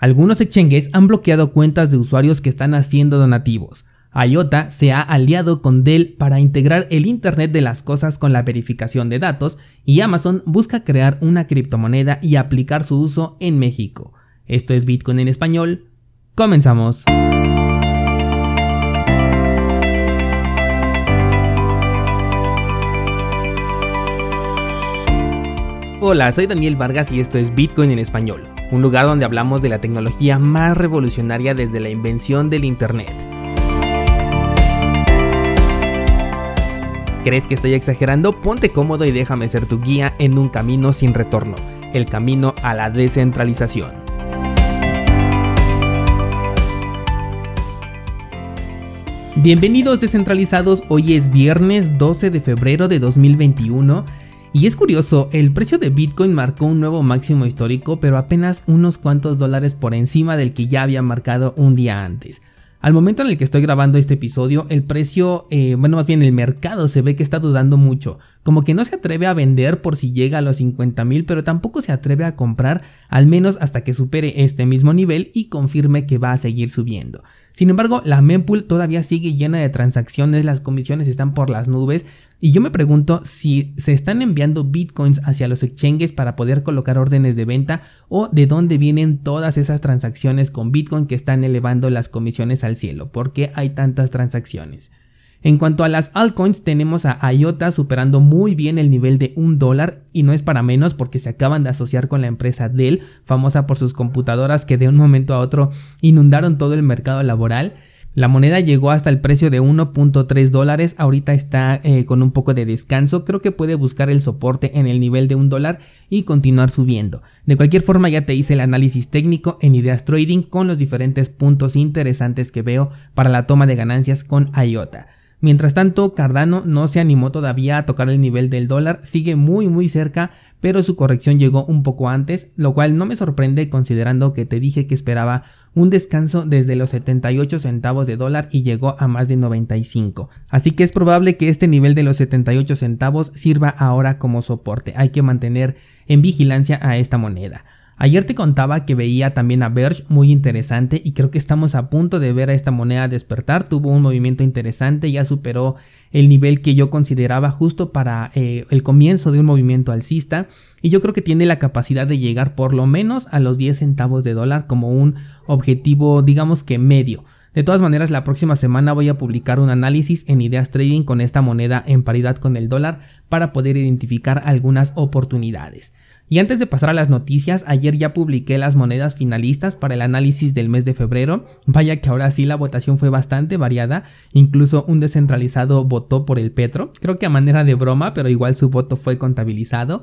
Algunos exchanges han bloqueado cuentas de usuarios que están haciendo donativos. IOTA se ha aliado con Dell para integrar el Internet de las Cosas con la verificación de datos y Amazon busca crear una criptomoneda y aplicar su uso en México. Esto es Bitcoin en español. Comenzamos. Hola, soy Daniel Vargas y esto es Bitcoin en español un lugar donde hablamos de la tecnología más revolucionaria desde la invención del Internet. ¿Crees que estoy exagerando? Ponte cómodo y déjame ser tu guía en un camino sin retorno, el camino a la descentralización. Bienvenidos descentralizados, hoy es viernes 12 de febrero de 2021 y es curioso, el precio de Bitcoin marcó un nuevo máximo histórico, pero apenas unos cuantos dólares por encima del que ya había marcado un día antes. Al momento en el que estoy grabando este episodio, el precio, eh, bueno, más bien el mercado se ve que está dudando mucho. Como que no se atreve a vender por si llega a los 50 mil, pero tampoco se atreve a comprar, al menos hasta que supere este mismo nivel y confirme que va a seguir subiendo. Sin embargo, la mempool todavía sigue llena de transacciones, las comisiones están por las nubes, y yo me pregunto si se están enviando bitcoins hacia los exchanges para poder colocar órdenes de venta o de dónde vienen todas esas transacciones con bitcoin que están elevando las comisiones al cielo. ¿Por qué hay tantas transacciones? En cuanto a las altcoins, tenemos a IOTA superando muy bien el nivel de un dólar y no es para menos porque se acaban de asociar con la empresa Dell, famosa por sus computadoras que de un momento a otro inundaron todo el mercado laboral. La moneda llegó hasta el precio de 1.3 dólares, ahorita está eh, con un poco de descanso, creo que puede buscar el soporte en el nivel de un dólar y continuar subiendo. De cualquier forma ya te hice el análisis técnico en Ideas Trading con los diferentes puntos interesantes que veo para la toma de ganancias con IOTA. Mientras tanto, Cardano no se animó todavía a tocar el nivel del dólar, sigue muy muy cerca, pero su corrección llegó un poco antes, lo cual no me sorprende considerando que te dije que esperaba un descanso desde los 78 centavos de dólar y llegó a más de 95. Así que es probable que este nivel de los 78 centavos sirva ahora como soporte. Hay que mantener en vigilancia a esta moneda. Ayer te contaba que veía también a Verge muy interesante y creo que estamos a punto de ver a esta moneda despertar. Tuvo un movimiento interesante, ya superó el nivel que yo consideraba justo para eh, el comienzo de un movimiento alcista y yo creo que tiene la capacidad de llegar por lo menos a los 10 centavos de dólar como un objetivo digamos que medio. De todas maneras, la próxima semana voy a publicar un análisis en Ideas Trading con esta moneda en paridad con el dólar para poder identificar algunas oportunidades. Y antes de pasar a las noticias, ayer ya publiqué las monedas finalistas para el análisis del mes de febrero. Vaya que ahora sí la votación fue bastante variada, incluso un descentralizado votó por el Petro, creo que a manera de broma, pero igual su voto fue contabilizado.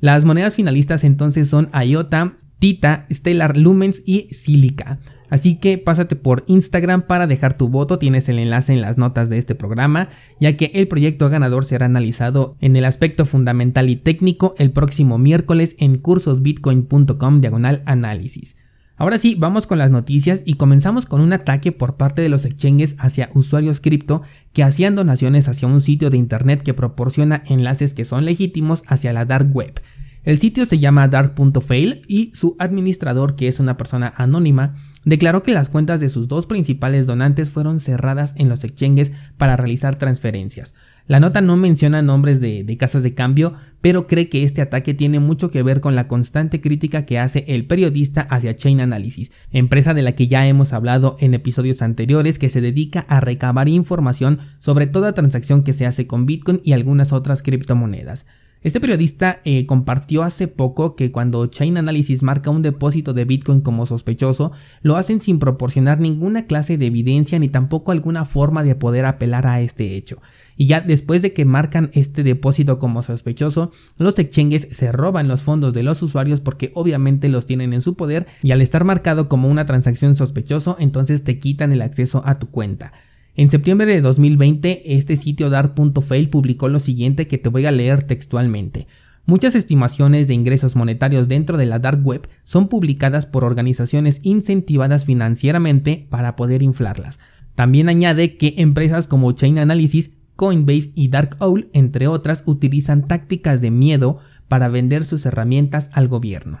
Las monedas finalistas entonces son IOTA, Tita, Stellar Lumens y Silica. Así que pásate por Instagram para dejar tu voto, tienes el enlace en las notas de este programa, ya que el proyecto ganador será analizado en el aspecto fundamental y técnico el próximo miércoles en cursosbitcoin.com diagonal análisis. Ahora sí, vamos con las noticias y comenzamos con un ataque por parte de los exchanges hacia usuarios cripto que hacían donaciones hacia un sitio de internet que proporciona enlaces que son legítimos hacia la dark web. El sitio se llama dark.fail y su administrador, que es una persona anónima, declaró que las cuentas de sus dos principales donantes fueron cerradas en los exchanges para realizar transferencias. La nota no menciona nombres de, de, casas de cambio, pero cree que este ataque tiene mucho que ver con la constante crítica que hace el periodista hacia Chain Analysis, empresa de la que ya hemos hablado en episodios anteriores que se dedica a recabar información sobre toda transacción que se hace con Bitcoin y algunas otras criptomonedas. Este periodista eh, compartió hace poco que cuando Chain Analysis marca un depósito de Bitcoin como sospechoso, lo hacen sin proporcionar ninguna clase de evidencia ni tampoco alguna forma de poder apelar a este hecho. Y ya después de que marcan este depósito como sospechoso, los exchanges se roban los fondos de los usuarios porque obviamente los tienen en su poder y al estar marcado como una transacción sospechoso, entonces te quitan el acceso a tu cuenta. En septiembre de 2020, este sitio dar.fail publicó lo siguiente que te voy a leer textualmente. Muchas estimaciones de ingresos monetarios dentro de la dark web son publicadas por organizaciones incentivadas financieramente para poder inflarlas. También añade que empresas como Chain Analysis, Coinbase y Dark Owl, entre otras, utilizan tácticas de miedo para vender sus herramientas al gobierno.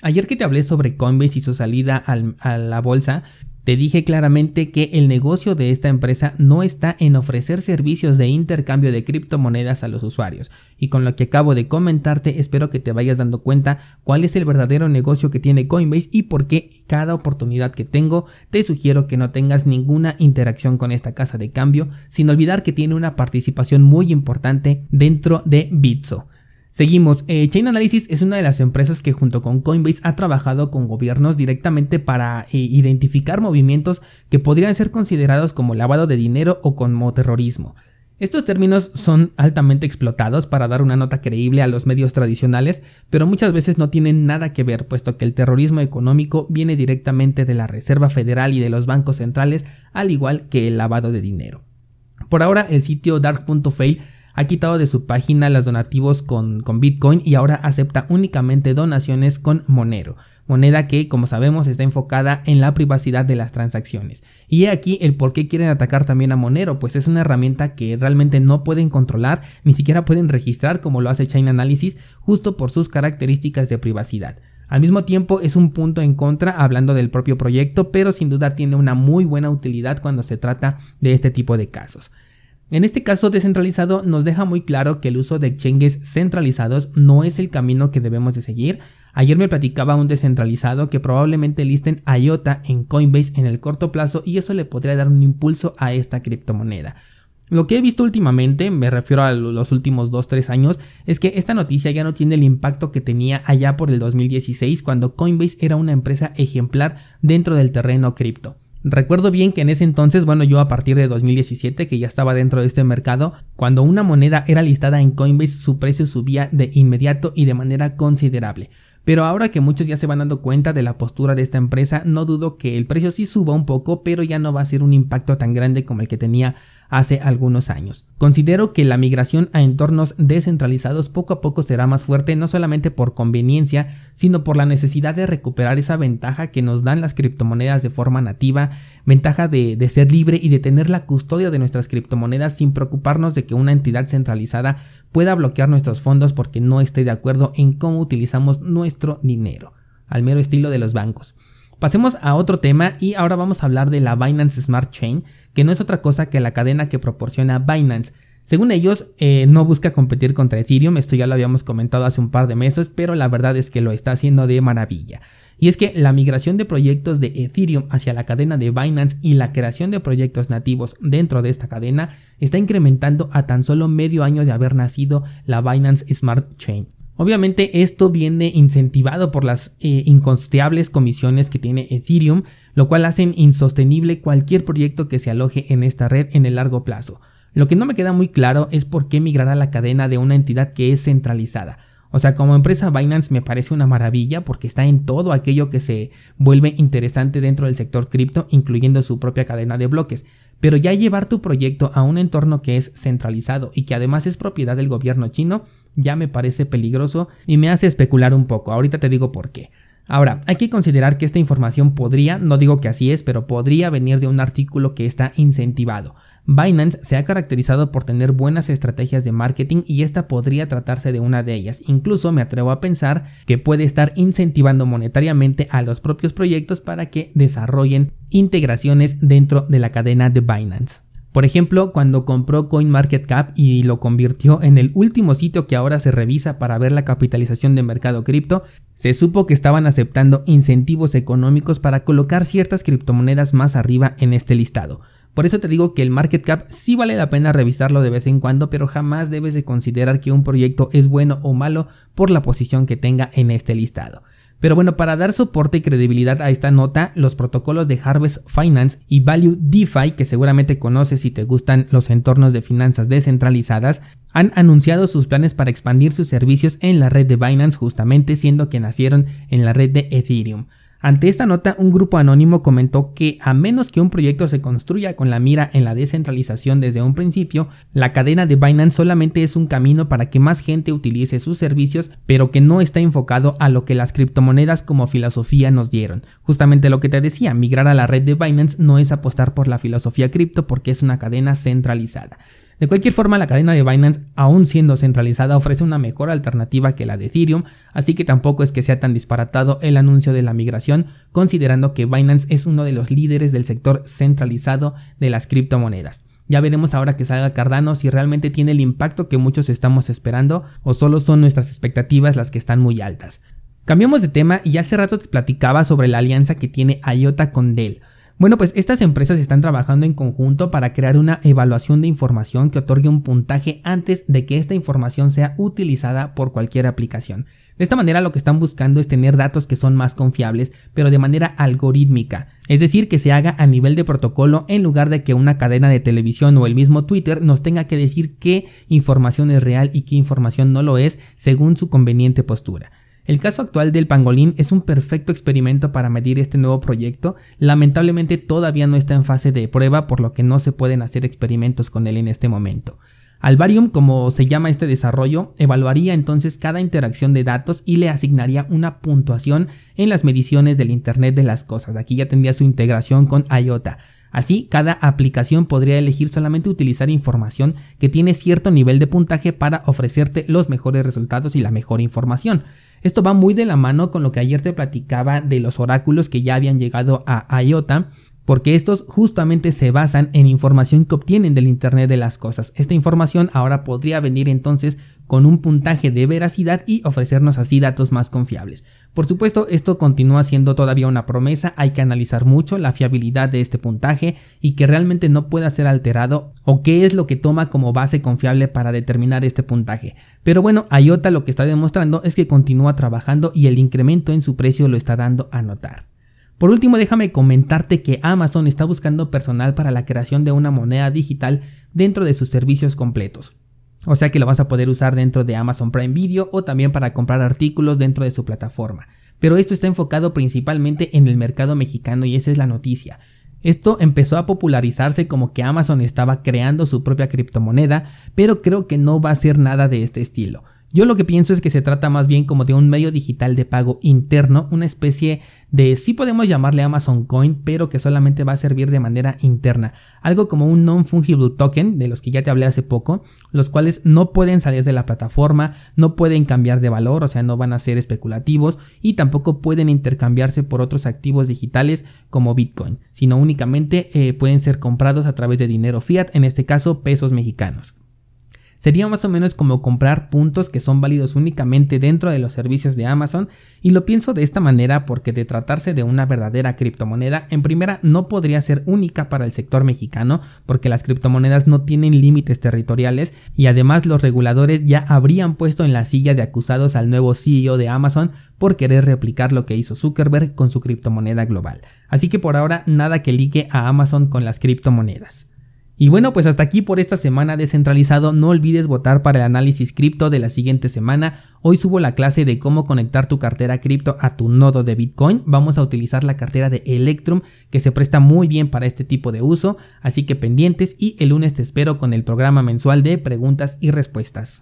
Ayer que te hablé sobre Coinbase y su salida a la bolsa, te dije claramente que el negocio de esta empresa no está en ofrecer servicios de intercambio de criptomonedas a los usuarios. Y con lo que acabo de comentarte, espero que te vayas dando cuenta cuál es el verdadero negocio que tiene Coinbase y por qué cada oportunidad que tengo te sugiero que no tengas ninguna interacción con esta casa de cambio, sin olvidar que tiene una participación muy importante dentro de Bitso. Seguimos, eh, Chain Analysis es una de las empresas que junto con Coinbase ha trabajado con gobiernos directamente para eh, identificar movimientos que podrían ser considerados como lavado de dinero o como terrorismo. Estos términos son altamente explotados para dar una nota creíble a los medios tradicionales, pero muchas veces no tienen nada que ver, puesto que el terrorismo económico viene directamente de la Reserva Federal y de los bancos centrales, al igual que el lavado de dinero. Por ahora, el sitio dark.fail ha quitado de su página los donativos con, Bitcoin y ahora acepta únicamente donaciones con Monero, moneda que, como sabemos, está enfocada en la privacidad de las transacciones. Y he aquí el por qué quieren atacar también a Monero, pues es una herramienta que realmente no pueden controlar, ni siquiera pueden registrar como lo hace Chain Analysis, justo por sus características de privacidad. Al mismo tiempo es un punto en contra hablando del propio proyecto, pero sin duda tiene una muy buena utilidad cuando se trata de este tipo de casos. En este caso descentralizado nos deja muy claro que el uso de exchanges centralizados no es el camino que debemos de seguir. Ayer me platicaba un descentralizado que probablemente listen IOTA en Coinbase en el corto plazo y eso le podría dar un impulso a esta criptomoneda. Lo que he visto últimamente, me refiero a los últimos 2-3 años, es que esta noticia ya no tiene el impacto que tenía allá por el 2016 cuando Coinbase era una empresa ejemplar dentro del terreno cripto. Recuerdo bien que en ese entonces, bueno, yo a partir de 2017, que ya estaba dentro de este mercado, cuando una moneda era listada en Coinbase, su precio subía de inmediato y de manera considerable. Pero ahora que muchos ya se van dando cuenta de la postura de esta empresa, no dudo que el precio sí suba un poco, pero ya no va a ser un impacto tan grande como el que tenía hace algunos años. Considero que la migración a entornos descentralizados poco a poco será más fuerte no solamente por conveniencia, sino por la necesidad de recuperar esa ventaja que nos dan las criptomonedas de forma nativa, ventaja de, de ser libre y de tener la custodia de nuestras criptomonedas sin preocuparnos de que una entidad centralizada pueda bloquear nuestros fondos porque no esté de acuerdo en cómo utilizamos nuestro dinero, al mero estilo de los bancos. Pasemos a otro tema y ahora vamos a hablar de la Binance Smart Chain, que no es otra cosa que la cadena que proporciona Binance. Según ellos, eh, no busca competir contra Ethereum, esto ya lo habíamos comentado hace un par de meses, pero la verdad es que lo está haciendo de maravilla. Y es que la migración de proyectos de Ethereum hacia la cadena de Binance y la creación de proyectos nativos dentro de esta cadena está incrementando a tan solo medio año de haber nacido la Binance Smart Chain. Obviamente esto viene incentivado por las eh, comisiones que tiene Ethereum, lo cual hacen insostenible cualquier proyecto que se aloje en esta red en el largo plazo. Lo que no me queda muy claro es por qué migrar a la cadena de una entidad que es centralizada. O sea, como empresa Binance me parece una maravilla porque está en todo aquello que se vuelve interesante dentro del sector cripto, incluyendo su propia cadena de bloques. Pero ya llevar tu proyecto a un entorno que es centralizado y que además es propiedad del gobierno chino, ya me parece peligroso y me hace especular un poco. Ahorita te digo por qué. Ahora, hay que considerar que esta información podría, no digo que así es, pero podría venir de un artículo que está incentivado. Binance se ha caracterizado por tener buenas estrategias de marketing y esta podría tratarse de una de ellas. Incluso me atrevo a pensar que puede estar incentivando monetariamente a los propios proyectos para que desarrollen integraciones dentro de la cadena de Binance. Por ejemplo, cuando compró CoinMarketCap y lo convirtió en el último sitio que ahora se revisa para ver la capitalización de mercado cripto, se supo que estaban aceptando incentivos económicos para colocar ciertas criptomonedas más arriba en este listado. Por eso te digo que el market cap sí vale la pena revisarlo de vez en cuando, pero jamás debes de considerar que un proyecto es bueno o malo por la posición que tenga en este listado. Pero bueno, para dar soporte y credibilidad a esta nota, los protocolos de Harvest Finance y Value DeFi, que seguramente conoces si te gustan los entornos de finanzas descentralizadas, han anunciado sus planes para expandir sus servicios en la red de Binance justamente siendo que nacieron en la red de Ethereum. Ante esta nota, un grupo anónimo comentó que a menos que un proyecto se construya con la mira en la descentralización desde un principio, la cadena de Binance solamente es un camino para que más gente utilice sus servicios, pero que no está enfocado a lo que las criptomonedas como filosofía nos dieron. Justamente lo que te decía, migrar a la red de Binance no es apostar por la filosofía cripto porque es una cadena centralizada. De cualquier forma, la cadena de Binance, aún siendo centralizada, ofrece una mejor alternativa que la de Ethereum, así que tampoco es que sea tan disparatado el anuncio de la migración, considerando que Binance es uno de los líderes del sector centralizado de las criptomonedas. Ya veremos ahora que salga Cardano si realmente tiene el impacto que muchos estamos esperando o solo son nuestras expectativas las que están muy altas. Cambiamos de tema y hace rato te platicaba sobre la alianza que tiene IOTA con Dell. Bueno, pues estas empresas están trabajando en conjunto para crear una evaluación de información que otorgue un puntaje antes de que esta información sea utilizada por cualquier aplicación. De esta manera lo que están buscando es tener datos que son más confiables, pero de manera algorítmica, es decir, que se haga a nivel de protocolo en lugar de que una cadena de televisión o el mismo Twitter nos tenga que decir qué información es real y qué información no lo es según su conveniente postura. El caso actual del pangolín es un perfecto experimento para medir este nuevo proyecto, lamentablemente todavía no está en fase de prueba por lo que no se pueden hacer experimentos con él en este momento. Alvarium, como se llama este desarrollo, evaluaría entonces cada interacción de datos y le asignaría una puntuación en las mediciones del Internet de las Cosas. Aquí ya tendría su integración con IOTA. Así, cada aplicación podría elegir solamente utilizar información que tiene cierto nivel de puntaje para ofrecerte los mejores resultados y la mejor información. Esto va muy de la mano con lo que ayer te platicaba de los oráculos que ya habían llegado a IOTA, porque estos justamente se basan en información que obtienen del Internet de las Cosas. Esta información ahora podría venir entonces con un puntaje de veracidad y ofrecernos así datos más confiables. Por supuesto, esto continúa siendo todavía una promesa, hay que analizar mucho la fiabilidad de este puntaje y que realmente no pueda ser alterado o qué es lo que toma como base confiable para determinar este puntaje. Pero bueno, IOTA lo que está demostrando es que continúa trabajando y el incremento en su precio lo está dando a notar. Por último, déjame comentarte que Amazon está buscando personal para la creación de una moneda digital dentro de sus servicios completos. O sea que lo vas a poder usar dentro de Amazon Prime Video o también para comprar artículos dentro de su plataforma. Pero esto está enfocado principalmente en el mercado mexicano y esa es la noticia. Esto empezó a popularizarse como que Amazon estaba creando su propia criptomoneda, pero creo que no va a ser nada de este estilo. Yo lo que pienso es que se trata más bien como de un medio digital de pago interno, una especie de, sí podemos llamarle Amazon Coin, pero que solamente va a servir de manera interna. Algo como un non-fungible token, de los que ya te hablé hace poco, los cuales no pueden salir de la plataforma, no pueden cambiar de valor, o sea, no van a ser especulativos y tampoco pueden intercambiarse por otros activos digitales como Bitcoin, sino únicamente eh, pueden ser comprados a través de dinero fiat, en este caso pesos mexicanos. Sería más o menos como comprar puntos que son válidos únicamente dentro de los servicios de Amazon y lo pienso de esta manera porque de tratarse de una verdadera criptomoneda, en primera no podría ser única para el sector mexicano porque las criptomonedas no tienen límites territoriales y además los reguladores ya habrían puesto en la silla de acusados al nuevo CEO de Amazon por querer replicar lo que hizo Zuckerberg con su criptomoneda global. Así que por ahora nada que ligue a Amazon con las criptomonedas. Y bueno, pues hasta aquí por esta semana descentralizado. No olvides votar para el análisis cripto de la siguiente semana. Hoy subo la clase de cómo conectar tu cartera cripto a tu nodo de Bitcoin. Vamos a utilizar la cartera de Electrum que se presta muy bien para este tipo de uso. Así que pendientes y el lunes te espero con el programa mensual de preguntas y respuestas.